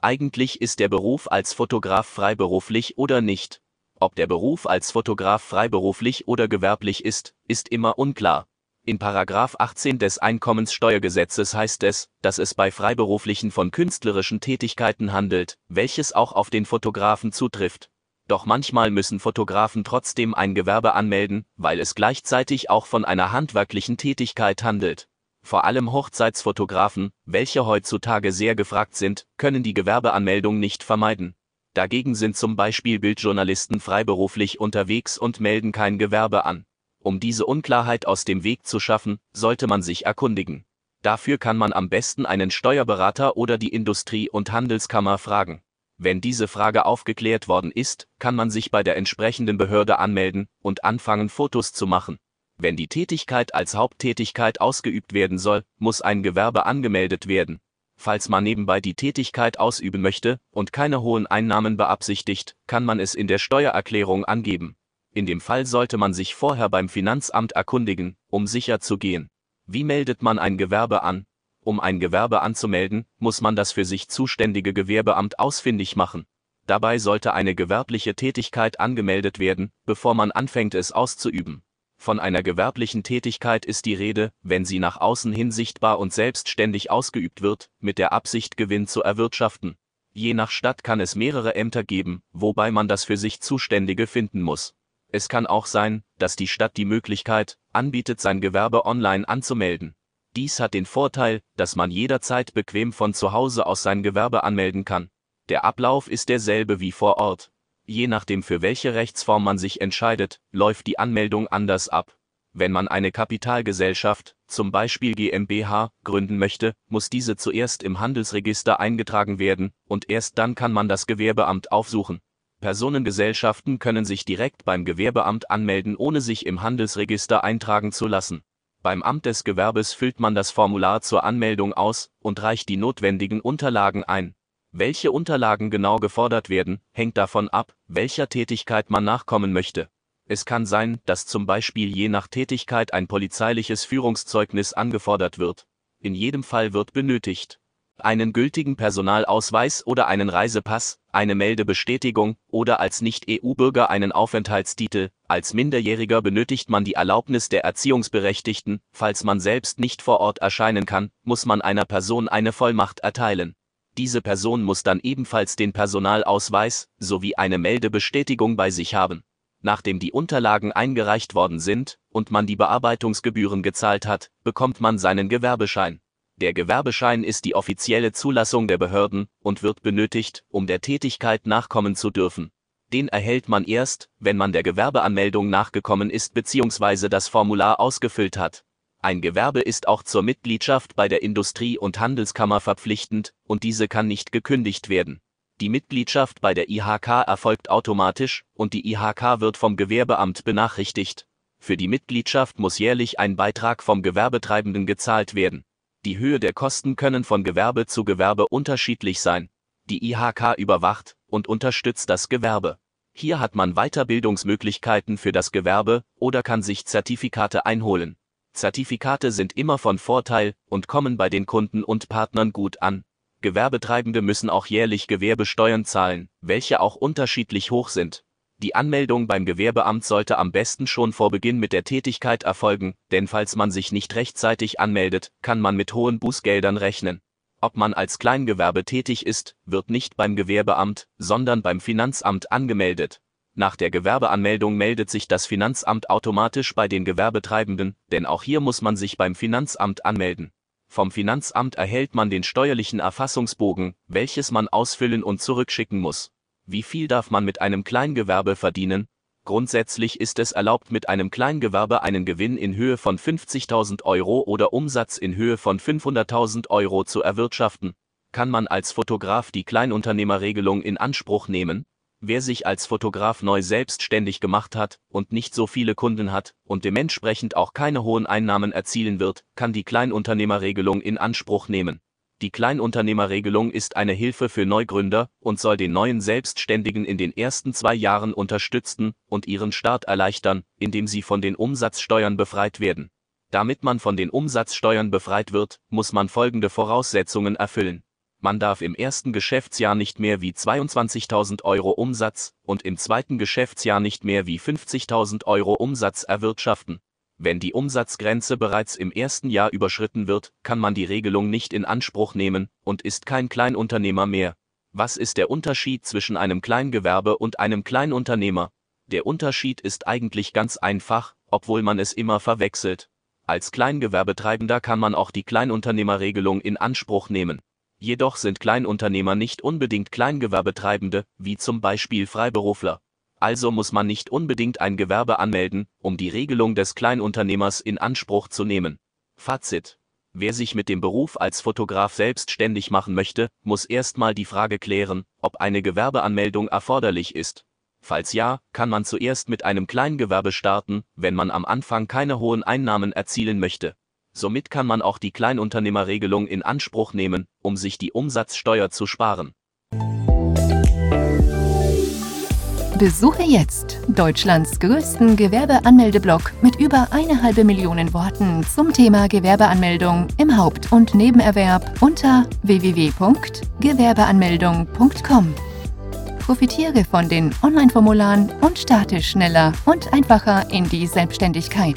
Eigentlich ist der Beruf als Fotograf freiberuflich oder nicht. Ob der Beruf als Fotograf freiberuflich oder gewerblich ist, ist immer unklar. In Paragraph 18 des Einkommenssteuergesetzes heißt es, dass es bei Freiberuflichen von künstlerischen Tätigkeiten handelt, welches auch auf den Fotografen zutrifft. Doch manchmal müssen Fotografen trotzdem ein Gewerbe anmelden, weil es gleichzeitig auch von einer handwerklichen Tätigkeit handelt. Vor allem Hochzeitsfotografen, welche heutzutage sehr gefragt sind, können die Gewerbeanmeldung nicht vermeiden. Dagegen sind zum Beispiel Bildjournalisten freiberuflich unterwegs und melden kein Gewerbe an. Um diese Unklarheit aus dem Weg zu schaffen, sollte man sich erkundigen. Dafür kann man am besten einen Steuerberater oder die Industrie- und Handelskammer fragen. Wenn diese Frage aufgeklärt worden ist, kann man sich bei der entsprechenden Behörde anmelden und anfangen Fotos zu machen. Wenn die Tätigkeit als Haupttätigkeit ausgeübt werden soll, muss ein Gewerbe angemeldet werden. Falls man nebenbei die Tätigkeit ausüben möchte und keine hohen Einnahmen beabsichtigt, kann man es in der Steuererklärung angeben. In dem Fall sollte man sich vorher beim Finanzamt erkundigen, um sicher zu gehen. Wie meldet man ein Gewerbe an? Um ein Gewerbe anzumelden, muss man das für sich zuständige Gewerbeamt ausfindig machen. Dabei sollte eine gewerbliche Tätigkeit angemeldet werden, bevor man anfängt es auszuüben. Von einer gewerblichen Tätigkeit ist die Rede, wenn sie nach außen hin sichtbar und selbstständig ausgeübt wird, mit der Absicht Gewinn zu erwirtschaften. Je nach Stadt kann es mehrere Ämter geben, wobei man das für sich Zuständige finden muss. Es kann auch sein, dass die Stadt die Möglichkeit anbietet, sein Gewerbe online anzumelden. Dies hat den Vorteil, dass man jederzeit bequem von zu Hause aus sein Gewerbe anmelden kann. Der Ablauf ist derselbe wie vor Ort. Je nachdem für welche Rechtsform man sich entscheidet, läuft die Anmeldung anders ab. Wenn man eine Kapitalgesellschaft, zum Beispiel GmbH, gründen möchte, muss diese zuerst im Handelsregister eingetragen werden, und erst dann kann man das Gewerbeamt aufsuchen. Personengesellschaften können sich direkt beim Gewerbeamt anmelden, ohne sich im Handelsregister eintragen zu lassen. Beim Amt des Gewerbes füllt man das Formular zur Anmeldung aus und reicht die notwendigen Unterlagen ein. Welche Unterlagen genau gefordert werden, hängt davon ab, welcher Tätigkeit man nachkommen möchte. Es kann sein, dass zum Beispiel je nach Tätigkeit ein polizeiliches Führungszeugnis angefordert wird. In jedem Fall wird benötigt einen gültigen Personalausweis oder einen Reisepass, eine Meldebestätigung oder als Nicht-EU-Bürger einen Aufenthaltstitel. Als Minderjähriger benötigt man die Erlaubnis der Erziehungsberechtigten. Falls man selbst nicht vor Ort erscheinen kann, muss man einer Person eine Vollmacht erteilen. Diese Person muss dann ebenfalls den Personalausweis sowie eine Meldebestätigung bei sich haben. Nachdem die Unterlagen eingereicht worden sind und man die Bearbeitungsgebühren gezahlt hat, bekommt man seinen Gewerbeschein. Der Gewerbeschein ist die offizielle Zulassung der Behörden und wird benötigt, um der Tätigkeit nachkommen zu dürfen. Den erhält man erst, wenn man der Gewerbeanmeldung nachgekommen ist bzw. das Formular ausgefüllt hat. Ein Gewerbe ist auch zur Mitgliedschaft bei der Industrie- und Handelskammer verpflichtend, und diese kann nicht gekündigt werden. Die Mitgliedschaft bei der IHK erfolgt automatisch, und die IHK wird vom Gewerbeamt benachrichtigt. Für die Mitgliedschaft muss jährlich ein Beitrag vom Gewerbetreibenden gezahlt werden. Die Höhe der Kosten können von Gewerbe zu Gewerbe unterschiedlich sein. Die IHK überwacht und unterstützt das Gewerbe. Hier hat man Weiterbildungsmöglichkeiten für das Gewerbe oder kann sich Zertifikate einholen. Zertifikate sind immer von Vorteil und kommen bei den Kunden und Partnern gut an. Gewerbetreibende müssen auch jährlich Gewerbesteuern zahlen, welche auch unterschiedlich hoch sind. Die Anmeldung beim Gewerbeamt sollte am besten schon vor Beginn mit der Tätigkeit erfolgen, denn falls man sich nicht rechtzeitig anmeldet, kann man mit hohen Bußgeldern rechnen. Ob man als Kleingewerbe tätig ist, wird nicht beim Gewerbeamt, sondern beim Finanzamt angemeldet. Nach der Gewerbeanmeldung meldet sich das Finanzamt automatisch bei den Gewerbetreibenden, denn auch hier muss man sich beim Finanzamt anmelden. Vom Finanzamt erhält man den steuerlichen Erfassungsbogen, welches man ausfüllen und zurückschicken muss. Wie viel darf man mit einem Kleingewerbe verdienen? Grundsätzlich ist es erlaubt, mit einem Kleingewerbe einen Gewinn in Höhe von 50.000 Euro oder Umsatz in Höhe von 500.000 Euro zu erwirtschaften. Kann man als Fotograf die Kleinunternehmerregelung in Anspruch nehmen? Wer sich als Fotograf neu selbstständig gemacht hat und nicht so viele Kunden hat und dementsprechend auch keine hohen Einnahmen erzielen wird, kann die Kleinunternehmerregelung in Anspruch nehmen. Die Kleinunternehmerregelung ist eine Hilfe für Neugründer und soll den neuen Selbstständigen in den ersten zwei Jahren unterstützen und ihren Start erleichtern, indem sie von den Umsatzsteuern befreit werden. Damit man von den Umsatzsteuern befreit wird, muss man folgende Voraussetzungen erfüllen. Man darf im ersten Geschäftsjahr nicht mehr wie 22.000 Euro Umsatz und im zweiten Geschäftsjahr nicht mehr wie 50.000 Euro Umsatz erwirtschaften. Wenn die Umsatzgrenze bereits im ersten Jahr überschritten wird, kann man die Regelung nicht in Anspruch nehmen und ist kein Kleinunternehmer mehr. Was ist der Unterschied zwischen einem Kleingewerbe und einem Kleinunternehmer? Der Unterschied ist eigentlich ganz einfach, obwohl man es immer verwechselt. Als Kleingewerbetreibender kann man auch die Kleinunternehmerregelung in Anspruch nehmen. Jedoch sind Kleinunternehmer nicht unbedingt Kleingewerbetreibende, wie zum Beispiel Freiberufler. Also muss man nicht unbedingt ein Gewerbe anmelden, um die Regelung des Kleinunternehmers in Anspruch zu nehmen. Fazit. Wer sich mit dem Beruf als Fotograf selbstständig machen möchte, muss erstmal die Frage klären, ob eine Gewerbeanmeldung erforderlich ist. Falls ja, kann man zuerst mit einem Kleingewerbe starten, wenn man am Anfang keine hohen Einnahmen erzielen möchte. Somit kann man auch die Kleinunternehmerregelung in Anspruch nehmen, um sich die Umsatzsteuer zu sparen. Besuche jetzt Deutschlands größten Gewerbeanmeldeblock mit über eine halbe Million Worten zum Thema Gewerbeanmeldung im Haupt- und Nebenerwerb unter www.gewerbeanmeldung.com. Profitiere von den Online-Formularen und starte schneller und einfacher in die Selbstständigkeit.